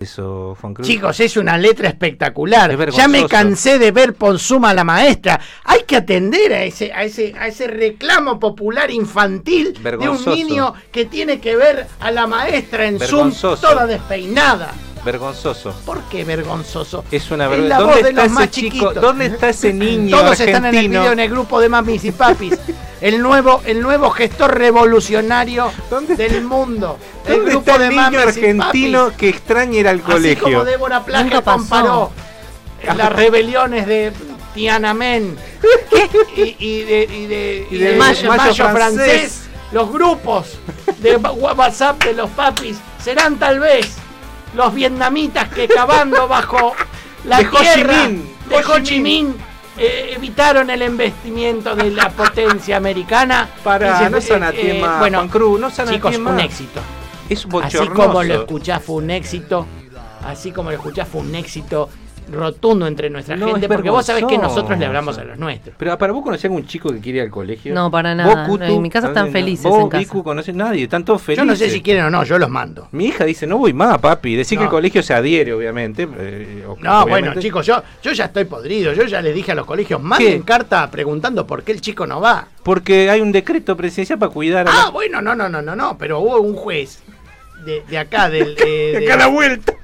eso, Juan Cruz? Chicos, es una letra espectacular. Es Ya me cansé de ver por suma la maestra. Hay que atender a ese, a ese, a ese reclamo popular infantil de un niño que tiene que ver a la maestra en Zoom toda despeinada. Vergonzoso. ¿Por qué vergonzoso? Es una vergüenza. ¿Dónde de está ese chico? ¿Dónde está ese niño Todos están en el argentino? video en el grupo de mamis y papis. El nuevo, el nuevo gestor revolucionario ¿Dónde está- del mundo. El ¿Dónde grupo está el de niño argentino que extraña ir al Así como colegio? Débora pasó. comparó las rebeliones de Tiananmen y, y de, y de- Y y de de Mayo- Mayo, Mayo francés. francés. Los grupos de WhatsApp de los papis serán tal vez los vietnamitas que cavando bajo la De Ho Chi tierra Minh. de Ho Chi Ho Chi Minh eh, evitaron el investimiento de la potencia americana. Para, Y se- no eh, a eh, más, bueno, Juan Cruz, no a chicos, ti un éxito. Es Así como lo escuchás fue un éxito, así como lo escuchás fue un éxito rotundo entre nuestra No, gente, porque vos sabés que nosotros le hablamos a los nuestros. Pero para vos conocés algún chico que quiere ir al colegio. No, para ¿Vos, nada. En mi casa están ¿Vos, felices Vos, en casa. Vicu, conocés nadie, están todos Yo felices. no sé si quieren o no, yo los mando. Mi hija dice, no voy más, papi. Decir que el colegio se adhiere, obviamente. eh, o- No, obviamente. bueno, chicos, yo, yo ya estoy podrido. Yo ya les dije a los colegios, manden ¿Qué? carta preguntando por qué el chico no va. Porque hay un decreto presidencial para cuidar a Ah, la- bueno, no, no, no, no, no, pero hubo un juez de, de acá, del... eh, de de- acá a la vuelta.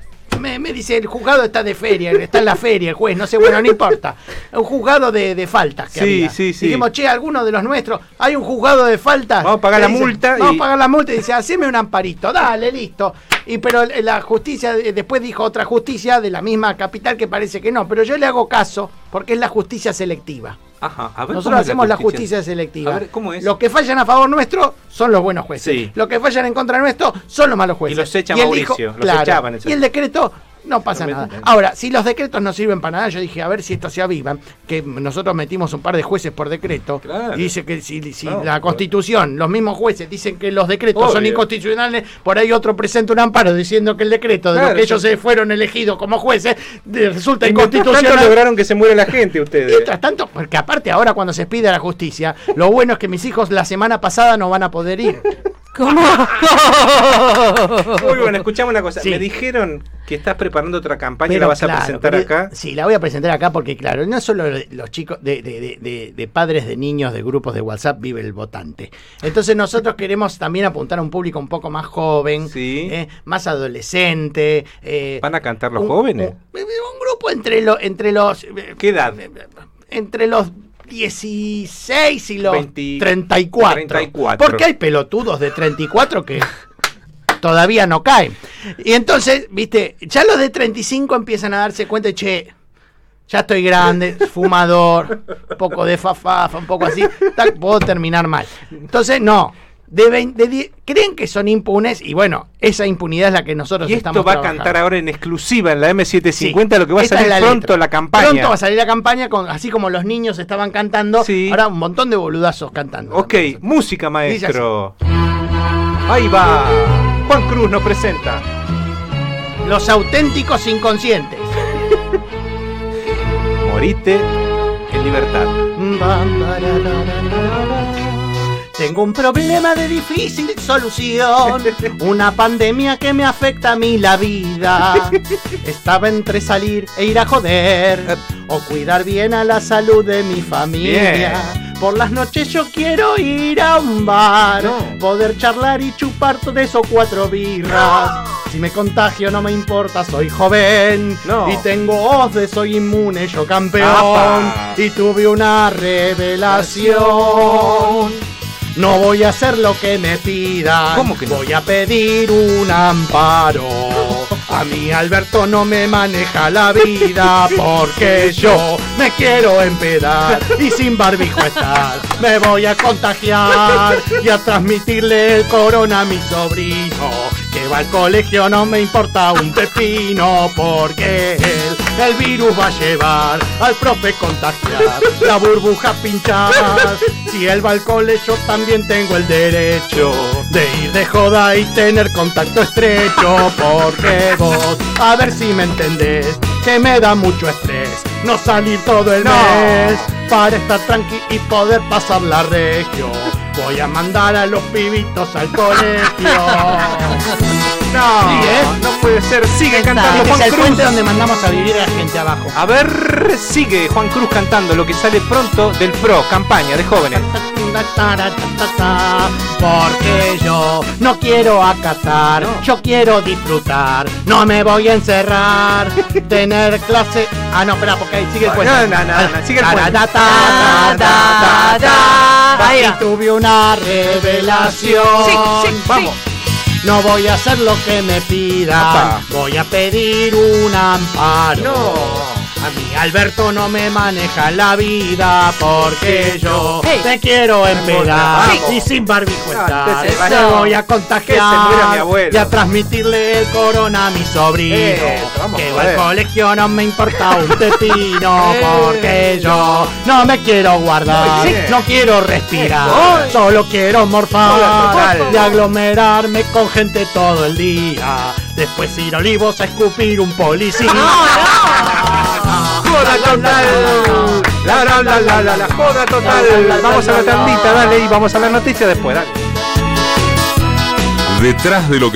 Me, me dice, el juzgado está de feria, está en la feria, el juez, no sé, bueno, no importa. Un juzgado de, de faltas que Sí, había. sí, sí. Dijimos, che, alguno de los nuestros, hay un juzgado de faltas. Vamos a pagar la multa Vamos y- a pagar la multa y dice, haceme un amparito, dale, listo. Y pero la justicia, eh, después dijo otra justicia de la misma capital que parece que no, pero yo le hago caso porque es la justicia selectiva. Ajá, a ver, Nosotros ¿cómo es hacemos la justicia selectiva. A ver, ¿cómo es? Los que fallan a favor nuestro son los buenos jueces. Sí. Los que fallan en contra nuestro son los malos jueces. Y los echa el Mauricio, los echaban ese- Y el decreto no pasa nada. Ahora, si los decretos no sirven para nada, yo dije, a ver si esto se avivan, que nosotros metimos un par de jueces por decreto. Claro. Y dice que si, si No, la constitución, los mismos jueces dicen que los decretos son inconstitucionales, por ahí otro presenta un amparo diciendo que el decreto de Claro, lo que ellos sí. se fueron elegidos como jueces resulta Y mientras tanto inconstitucional. lograron que se muera la gente ustedes. Mientras tanto, porque aparte ahora cuando se pide a la justicia, lo bueno es que mis hijos la semana pasada no van a poder ir. ¿Cómo? Muy bueno, escuchame una cosa. Sí. Me dijeron que estás preparando otra campaña y la vas claro, a presentar pero- acá. Sí, la voy a presentar acá porque, claro, no solo los chicos de, de- de- de- de padres de niños de grupos de WhatsApp vive el votante. Entonces nosotros queremos también apuntar a un público un poco más joven, Sí. eh, más adolescente. eh, ¿Van a cantar los un- jóvenes? Un, un grupo entre, lo- entre los... eh, ¿Qué edad? Entre los 16 y los 20 34. 34. Porque hay pelotudos de 34 que todavía no caen. Y entonces, viste, ya los de 35 empiezan a darse cuenta, che, ya estoy grande, fumador, un poco de fafafa, un poco así, tal, puedo terminar mal. Entonces, no. De vein- de die- creen que son impunes y bueno, esa impunidad es la que nosotros Y estamos esto va a cantar ahora en exclusiva en la Sí. M750, lo que va a salir la pronto letra. la campaña. Pronto va a salir la campaña, con, así como los niños estaban cantando. Sí. Ahora un montón de boludazos cantando. Ok, también. música maestro. Ahí va. Juan Cruz nos presenta. Los auténticos inconscientes. Morite en libertad. Tengo un problema de difícil solución, una pandemia que me afecta a mí la vida. Estaba entre salir e ir a joder o cuidar bien a la salud de mi familia. Por las noches yo quiero ir a un bar, No. poder charlar y chupar tres o cuatro birras. Si me contagio no me importa, soy joven No. y tengo voz de soy inmune, yo campeón. Apa. Y tuve una revelación. No voy a hacer lo que me pidan. ¿Cómo que no? Voy a pedir un amparo. A mí Alberto no me maneja la vida porque yo me quiero empedar y sin barbijo estar. Me voy a contagiar y a transmitirle el corona a mi sobrino. Que va al colegio no me importa un pepino porque él el virus va a llevar al profe contagiar, la burbuja pinchar. Si él va al cole yo también tengo el derecho de ir de joda y tener contacto estrecho porque vos, a ver si me entendés, que me da mucho estrés no salir todo el No. mes para estar tranqui y poder pasar la regio. Voy a mandar a los pibitos al colegio. No, Sí, ¿eh? no puede ser. Sigue cantando Este Juan es el Cruz. donde mandamos a vivir a la gente abajo. A ver, sigue Juan Cruz cantando lo que sale pronto del PRO, campaña de jóvenes. Porque yo no quiero acatar, No. yo quiero disfrutar, no me voy a encerrar, tener clase. Ah, no, espera, porque ahí sigue el cuento. no, no, no, sigue el. Ahí tuve una revelación. Sí, sí, Vamos. No voy a hacer lo que me pidan, voy a pedir un amparo. No. A mí Alberto no me maneja la vida porque yo Hey. te quiero empedar y sin barbijo No, estar. Te no. voy a mi contagiar y a transmitirle el corona a mi sobrino. Que va al colegio no me importa un pepino Eh. porque yo no me quiero guardar, no quiero respirar, Eso. solo quiero morfar y aglomerarme con gente todo el día. Después ir a Olivos a escupir un policía. Joda total. La la la la la la joda total. Vamos a la tandita, dale y vamos a la noticia después, dale. Detrás de lo que